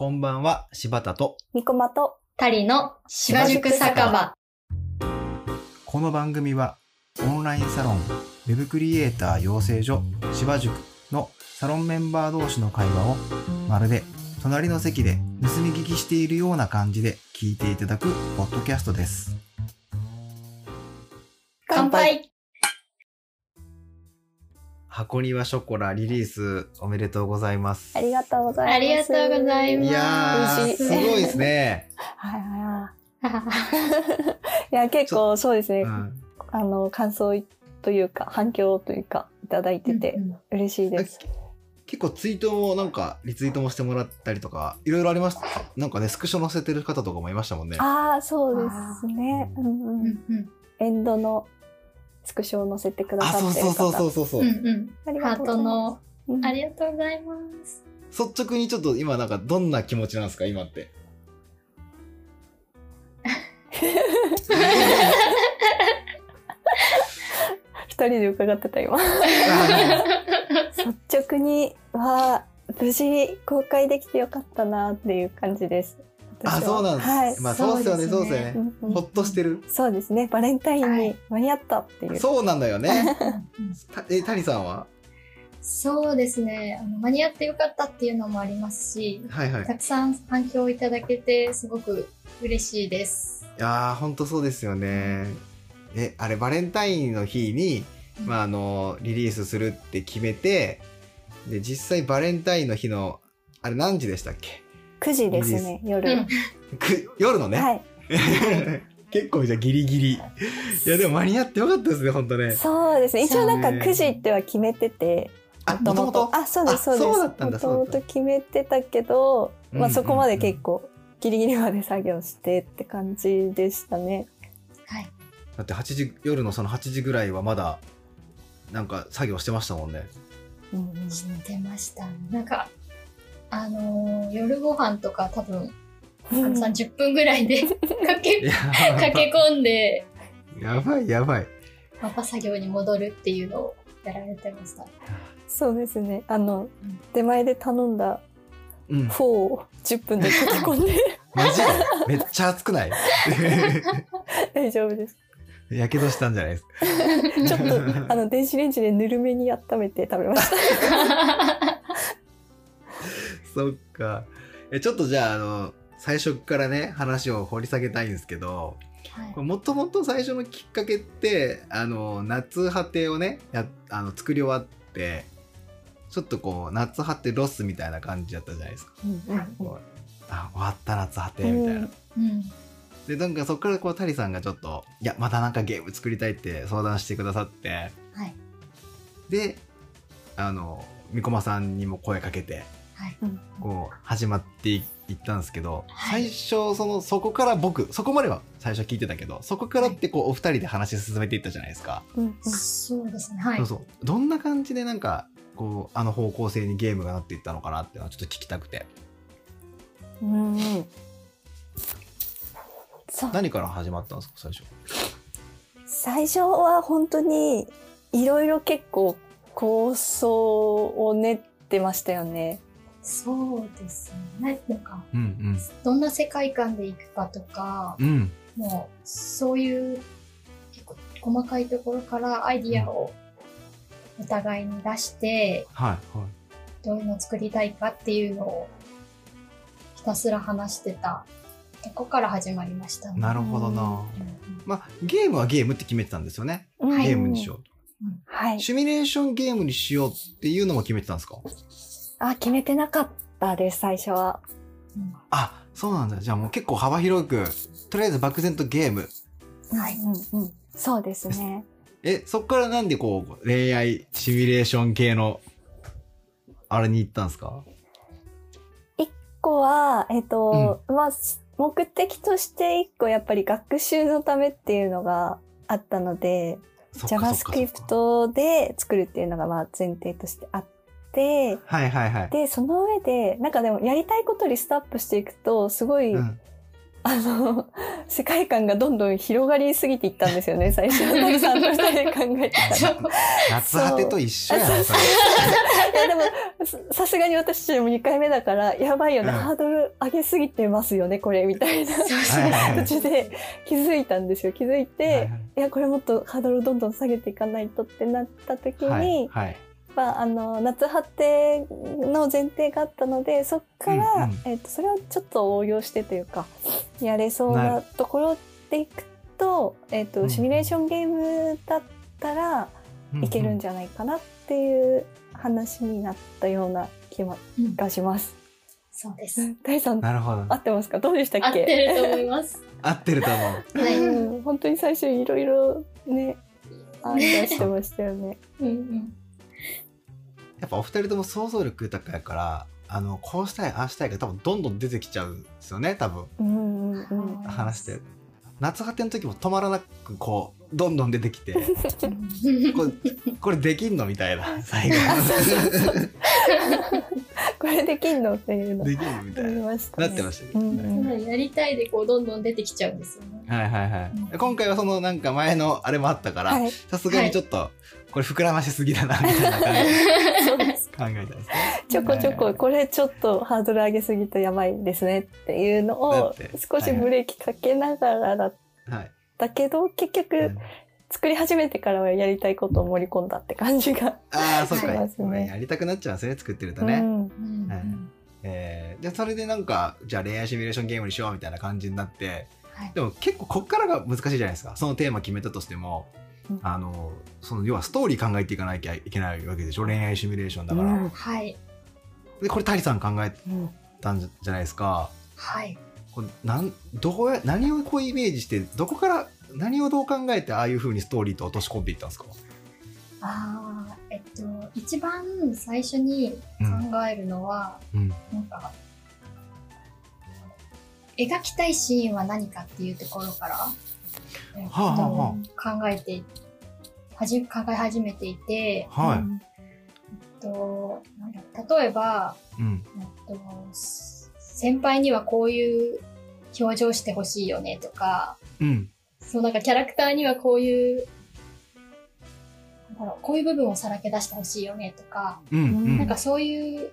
こんばんは、柴田と。ニコマとタリの芝塾酒場。この番組は、オンラインサロン、ウェブクリエイター養成所、芝塾のサロンメンバー同士の会話を、まるで隣の席で盗み聞きしているような感じで聞いていただくポッドキャストです。乾杯箱庭ショコラリリースおめでとうございます。ありがとうございます。ありがとうございますいやー、すごいですね。はいはいはい。いや、結構そうですね。うんあの、感想というか、反響というか、いただいてて、嬉しいです。結構ツイートもなんかリツイートもしてもらったりとかいろいろありました？なんかねスクショ載せてる方とかもいましたもんねああ、そうですね。うんううん。んうんエンドのスクショを載せてくだあさってるそうそうそうそう方。そうそう、うんうんありハートがとうございます。のうんありがとうございます。率直にちょっと今なんかどんな気持ちなんですか？今って 二人で伺ってた今。あ 率直には、無事公開できてよかったなっていう感じです。あ私は。そうなんです、はい。まあそうですよねそうですよね、ほっとしてる。そうですね。バレンタインに間に合ったっていう。そうなんだよね。たえ谷さんは？そうですね。あの。間に合ってよかったっていうのもありますし、はいはい。たくさん反響いただけてすごく嬉しいです。いやーほんとそうですよね。えあれバレンタインの日に、まあ、あのリリースするって決めてで実際バレンタインの日のあれ何時でしたっけ？9時ですね、夜。うん く夜のね、はい。結構じゃあギリギリいやでも間に合ってよかったですねほんとねそうですね。一応なんかそうね9時っては決めてて、あもともとあ、そうです、あそうです。そうだったんだもともと決めてたけど、まあそこまで結構ギリギリまで作業してって感じでしたね。はい。だって8時夜のその8時ぐらいはまだなんか作業してましたもんねうんうんうん知ってました。なんか、あのー夜ご飯とか多分、あの30分ぐらいで かけ、駆け込んで、やばいやばい。また作業に戻るっていうのをやられてました。そうですね。あのうん、出前で頼んだうん。フォーを10分で書き込んで。マジで？めっちゃ熱くない？大丈夫です。やけどしたんじゃないですか？ちょっと、あの、電子レンジでぬるめに温めて食べました。そっかえちょっとじゃああの最初からね話を掘り下げたいんですけどはいもともと最初のきっかけってあの夏果てをねやあの作り終わってちょっとこう夏果てロスみたいな感じだったじゃないですか。うんうんこうあ終わった夏果てみたいな。うん。でなんかそこからこうタリさんがちょっと「いやまたなんかゲーム作りたい」って相談してくださってはい。であの三駒さんにも声かけてこう始まっていったんですけど、はい。最初そのそこから僕そこまでは最初聞いてたけどそこからってこうお二人で話進めていったじゃないですか、うんうん。そうですね。はい。そう。そう。どんな感じでなんかこうあの方向性にゲームがなっていったのかなっていうのはちょっと聞きたくて。うん何から始まったんですか最初？最初は本当にいろいろ結構構想を練ってましたよね。そうですね。なんか、うんどんな世界観でいくかとか、うん。うんもう、そういう、結構細かいところからアイディアをお互いに出して、はいはい。どういうのを作りたいかっていうのをひたすら話してたとこから始まりましたね。なるほどな、うんうんまあゲームはゲームって決めてたんですよね、はい。ゲームにしようと。はい。シミュレーションゲームにしようっていうのも決めてたんですか？あ、決めてなかったです、最初は。うんあそうなんだじゃあもう結構幅広くとりあえず漠然とゲームはいうんうん。そうですね。えそっからなんでこう恋愛シミュレーション系のあれに行ったんですか？一個は、えっと、まあ、目的として一個やっぱり学習のためっていうのがあったので、JavaScript で作るっていうのがまあ前提としてあって、はいはいはい。で、その上で、なんかでもやりたいことリストアップしていくと、すごい、うんあの、世界観がどんどん広がりすぎていったんですよね、最初。のさんと二人で考えてたら。夏果てと一緒やん、それ。いやでも、ささすがに私も2回目だから、やばいよね、うんハードル上げすぎてますよね、これ、みたいな。はで気づいたんですよ。気づいて、いはいはいや、これもっとハードルをどんどん下げていかないとってなった時に、はい。はい。まあ、あの、夏果ての前提があったので、そっから、うんうんえっ、と、それをちょっと応用してというか、やれそうななところでいくと、えっ、と、うんシミュレーションゲームだったらいけるんじじゃないかなっていう話になったような気がします。そうです。大さん、なるほど。合ってますか？どうでした合っけ？ってると思います。合ってると思う。はいうん本当に最初いろいろね、案出してましたよね。うんうん。やっぱお二人とも想像力豊かやから、あの、こうしたい、ああしたいが多分どんどん出てきちゃうんですよね、多分。うん。話してる。夏果ての時も止まらなくこう、どんどん出てきて、これ、これできんのみたいな、最後。これできんのっていうのできんのみたいな。ね。なってましたけど。うんうんやりたいでこうどんどん出てきちゃうんですよね。はいはいはい。うん今回はそのなんか前のあれもあったから、はい。さすがにちょっと、これ膨らましすぎだな、みたいな感じで。考えたんですね。ちょこちょこ、これちょっとハードル上げすぎてやばいですねっていうのだを少しブレーキかけながらだっはい。たけど、結局作り始めてからはやりたいことを盛り込んだって感じが。ああ、そっか。ねやりたくなっちゃうんですね、作ってるとね。うん。うんはいえーで、それでなんか、じゃあ恋愛シミュレーションゲームにしようみたいな感じになって、はいでも結構こっからが難しいじゃないですか。そのテーマ決めたとしても、うんあの、その要はストーリー考えていかなきゃいけないわけでしょ？恋愛シミュレーションだから。うんはい。で、これ谷さん考えうんたんじゃないですか。はい。これなんどうや何をこうイメージしてどこから何をどう考えてああいう風にストーリーと落とし込んでいったんですか？ああ、えっと、一番最初に考えるのは、うんなんか、描きたいシーンは何かっていうところから、考えて、はじ考え始めていて、はい、うんえっと例えば、うん。えっと、す先輩にはこういう表情してほしいよねとか、うん。そうなんかキャラクターにはこういう、なんだろう、こういう部分をさらけ出してほしいよねとか、うんうん。なんかそういう、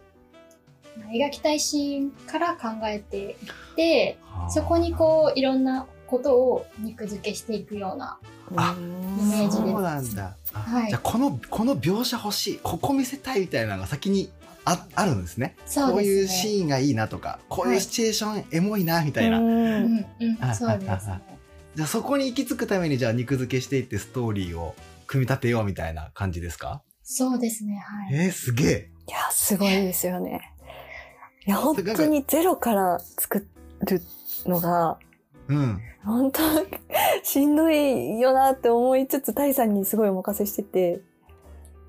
まあ描きたいシーンから考えていって、そこにこういろんなことを肉付けしていくような、あイメージでそうなんだ、あはい。じゃあこのこの描写欲しい。ここ見せたいみたいなのが先にああるんですね。そうこういう。シーンがいいなとかこういうシチュエーションエモいなみたいな、うんうんそうですね。じゃあそこに行き着くためにじゃあ肉付けしていってストーリーを組み立てようみたいな感じですか？そうですね、はい。えー、すげえ。いや、すごいですよね。いや、本当にゼロから作るのが、うん本当しんどいよなって思いつつ、タイさんにすごいお任せしてて、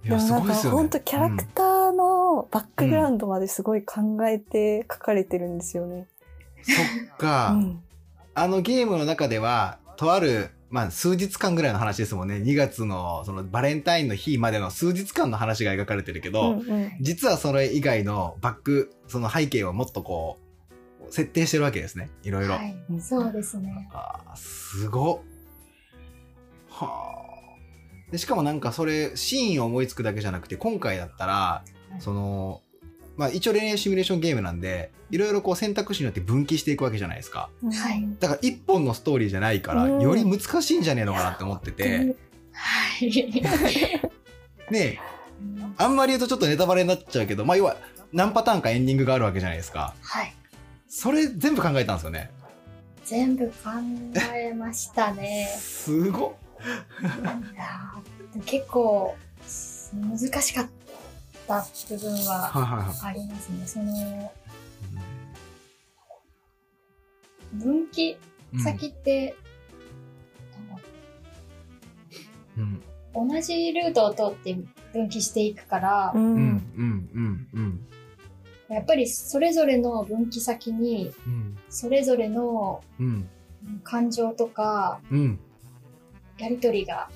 いやすなんかごいですよね本当キャラクターのバックグラウンドまですごい考えて書かれてるんですよね。そっか、うん。あのゲームの中では、とある、まあ、数日間ぐらいの話ですもんね。2月の、その、バレンタインの日までの数日間の話が描かれてるけど、うんうん実はそれ以外のバック、その背景をもっとこう、設定してるわけですね。いろいろ。はい、そうですね。ああ、すごっ。はあ。で、しかもなんかそれ、シーンを思いつくだけじゃなくて、今回だったら、いその、まあ一応恋愛シミュレーションゲームなんで、いろいろこう選択肢によって分岐していくわけじゃないですか。はいだから一本のストーリーじゃないから、うんより難しいんじゃねえのかなって思ってて、はい。ねあんまり言うとちょっとネタバレになっちゃうけど、まあ要は何パターンかエンディングがあるわけじゃないですか。はい。それ全部考えたんですよね。全部考えましたね。すごっ。いやー結構難しかった部分は。ありますね。その分岐うん先って、うん同じルートを通って分岐していくからう、うんうんん。うんうんやっぱりそれぞれの分岐先にうんそれぞれのうん感情とかうんやりとりが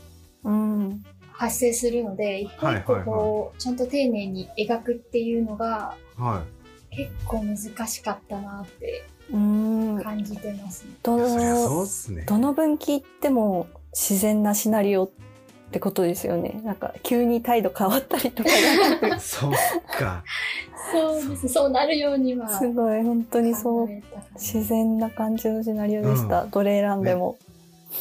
うん。発生するので一個一個こうちゃんと丁寧に描くっていうのがは結構難しかったなってうん。感じてますね。どの分岐行っても自然なシナリオってことですよね。なんか急に態度変わったりとか そっか。そうです。そうなるようには。すごい本当にそう自然な感じのシナリオでした。どれ選んでも。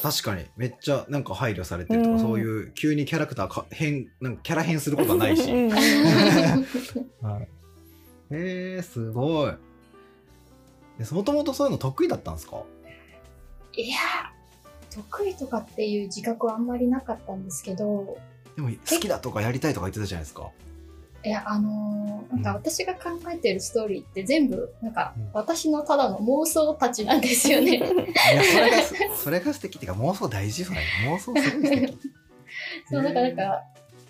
確かに、めっちゃなんか配慮されてるとか、うんそういう急にキャラクターか変、なんかキャラ変することはないし。うんうん はい。えー、すごい。もともとそういうの得意だったんですか？いや、得意とかっていう自覚はあんまりなかったんですけど、でも好きだとかやりたいとか言ってたじゃないですか。いや、あのーなんか私が考えてるストーリーって全部、なんかうん私のただの妄想たちなんですよね。いや、それがす、それが素敵っていうか妄想大事それ。妄想すごい素敵。そう、なんか、なんか、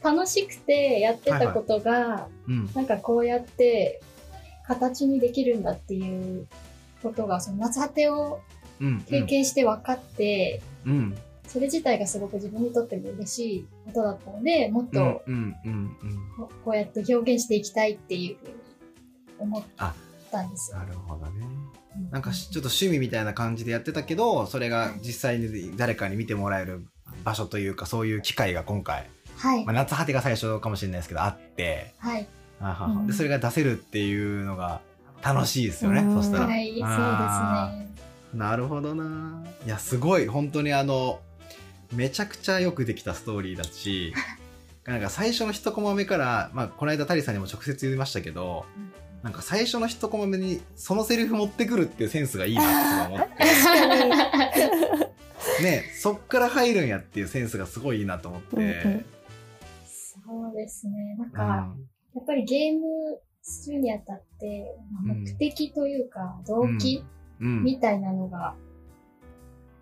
楽しくてやってたことが、うん。なんかこうやって形にできるんだっていうことが、その夏果てをうん。経験して分かって、うん。それ自体がすごく自分にとっても嬉しいことだったので、もっうん。と。ここうやって表現していきたいっていうふうに思ったんですよ。なるほどね。うなんかしちょっと趣味みたいな感じでやってたけど、それが実際に誰かに見てもらえる場所というか、そういう機会が今回、はいまあ、。夏果てが最初かもしれないですけど、あって、はい。あははうんでそれが出せるっていうのが楽しいですよね、うんそしたら。はい、そうですあね。なるほどな。いや、すごい、本当にあの、めちゃくちゃよくできたストーリーだし、なんか最初の一コマ目から、まあ、この間タリさんにも直接言いましたけど、なんか最初の一コマ目にそのセリフ持ってくるっていうセンスがいいなって思って、ね、そっから入るんやっていうセンスがすごいいいなと思って、うんうん。そうですね。なんうか、ん。やっぱりゲームするにあたって、まあうん。目的というか、動機うんみたいなのが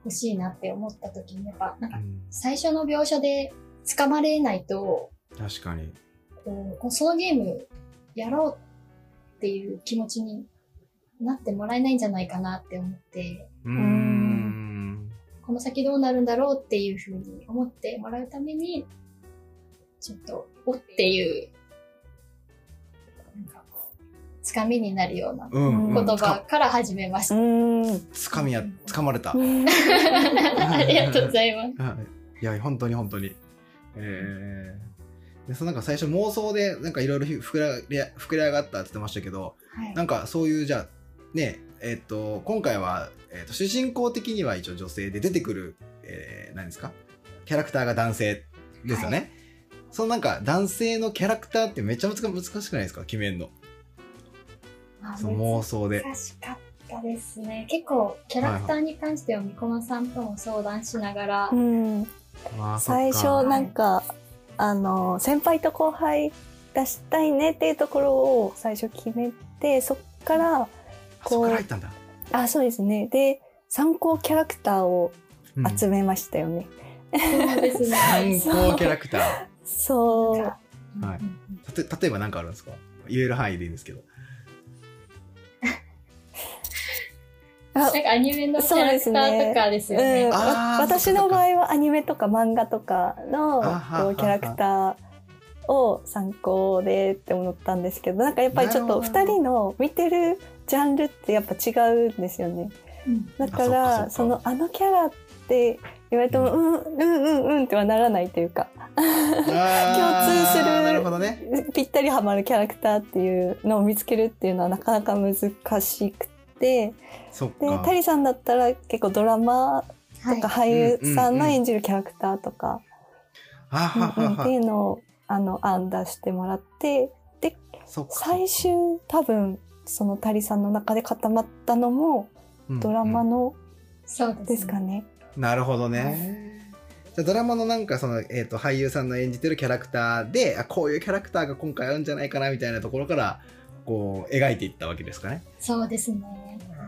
欲しいなって思った時に、やっぱ、なんかうん最初の描写で掴まれないと、確かに。こうそのゲームやろうっていう気持ちになってもらえないんじゃないかなって思って、うーん。この先どうなるんだろうっていうふうに思ってもらうために、ちょっと、おっていう、つかみになるような。言葉から始めましうた。ん。つかみや、つかまれた。うん ありがとうございます。はい。いや、本当に本当に。えー、で、そのなんか最初妄想で、なんかいろいろ膨ら上がったって言ってましたけど、はいなんかそういう、じゃあ、ね、えっ、と、今回は、えっ、と、主人公的には一応女性で出てくる、えー、何ですか？キャラクターが男性ですよね。そのなんか男性のキャラクターってめちゃめちゃ難しくないですか？決めんの。あその妄想で。難しかったですね。結構、キャラクターに関しては、みこまさんとも相談しながら、うんあー最そっか初なんか、あの先輩と後輩出したいねっていうところを最初決めてそっからあそっから入ったんだ。あそうですねで参考キャラクターをうん集めましたよね、そうですね。参考キャラクター。そうはいたと例えば何かあるんですか？言える範囲でいいんですけど。なんかアニメのキャラクターとかですよね。うん、私の場合はアニメとか漫画とかのこうキャラクターを参考でって思ったんですけどなんかやっぱりちょっとなるほど2人の見てるジャンルってやっぱ違うんですよね。うん。だからかそのあのキャラって言われても、ううん、うんうんうんってはならないというか。共共通するなるほどね。ぴったりハマるキャラクターっていうのを見つけるっていうのはなかなか難しくでか。タリさんだったら結構ドラマはいとか俳優さんの演じるキャラクターとか、っていうのをあの案出してもらってそっか最終多分そのタリさんの中で固まったのもドラマうんのそうですね。ですかね。うんなるほどね。じゃあドラマのなんかその、えー、と俳優さんの演じてるキャラクターであこういうキャラクターが今回あるんじゃないかなみたいなところからこう描いていったわけですかね。そうですね。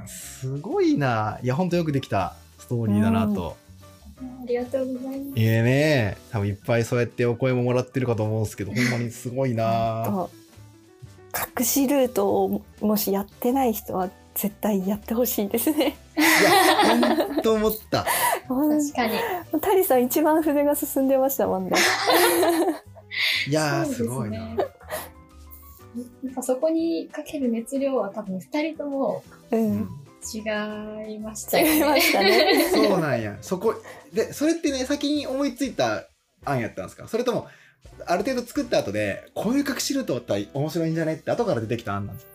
すごいな。いや本当よくできたストーリーだなと。ありがとうございます。いえね多分いっぱいそうやってお声ももらってるかと思うんですけどほんまにすごいな。と隠しルートをもしやってない人は絶対やってほしいですね。いや本当思った。確かに。タリさん一番筆が進んでましたもんね。いやーそうですごいな。ね。なんかそこにかける熱量は多分二人とも違いましたよね。違いましたね。そうなんや。そこ、で、それってね、先に思いついた案やったんですか？それとも、ある程度作った後で、こういう隠しルートだったら面白いんじゃね？って後から出てきた案なんです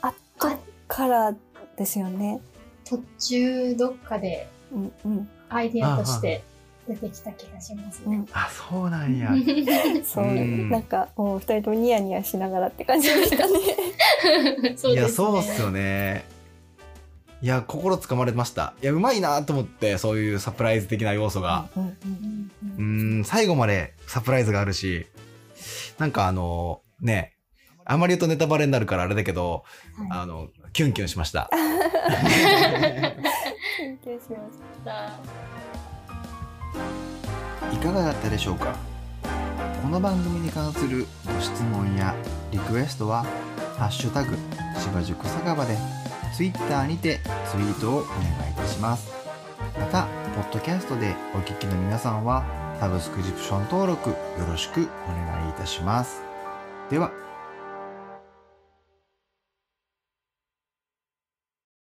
か？後からですよね。途中どっかでうんうん。アイディアとして出てきた気がしますね。あ、そうなんや。そう、うんなんかもう二人ともニヤニヤしながらって感じでした ね。いや、そうっすよね。いや、心つかまれました。いや、うまいなと思って、そういうサプライズ的な要素が。うん最後までサプライズがあるし、なんかあの、ね、あまり言うとネタバレになるからあれだけど、はあの、キュンキュンしました。緊張しましいさ いかがだったでしょうか？この番組に関するご質問やリクエストは「ハッシュタグ芝塾酒場」で Twitter にてツイートをお願いいたします。またポッドキャストでお聞きの皆さんはサブスクリプション登録よろしくお願いいたします。では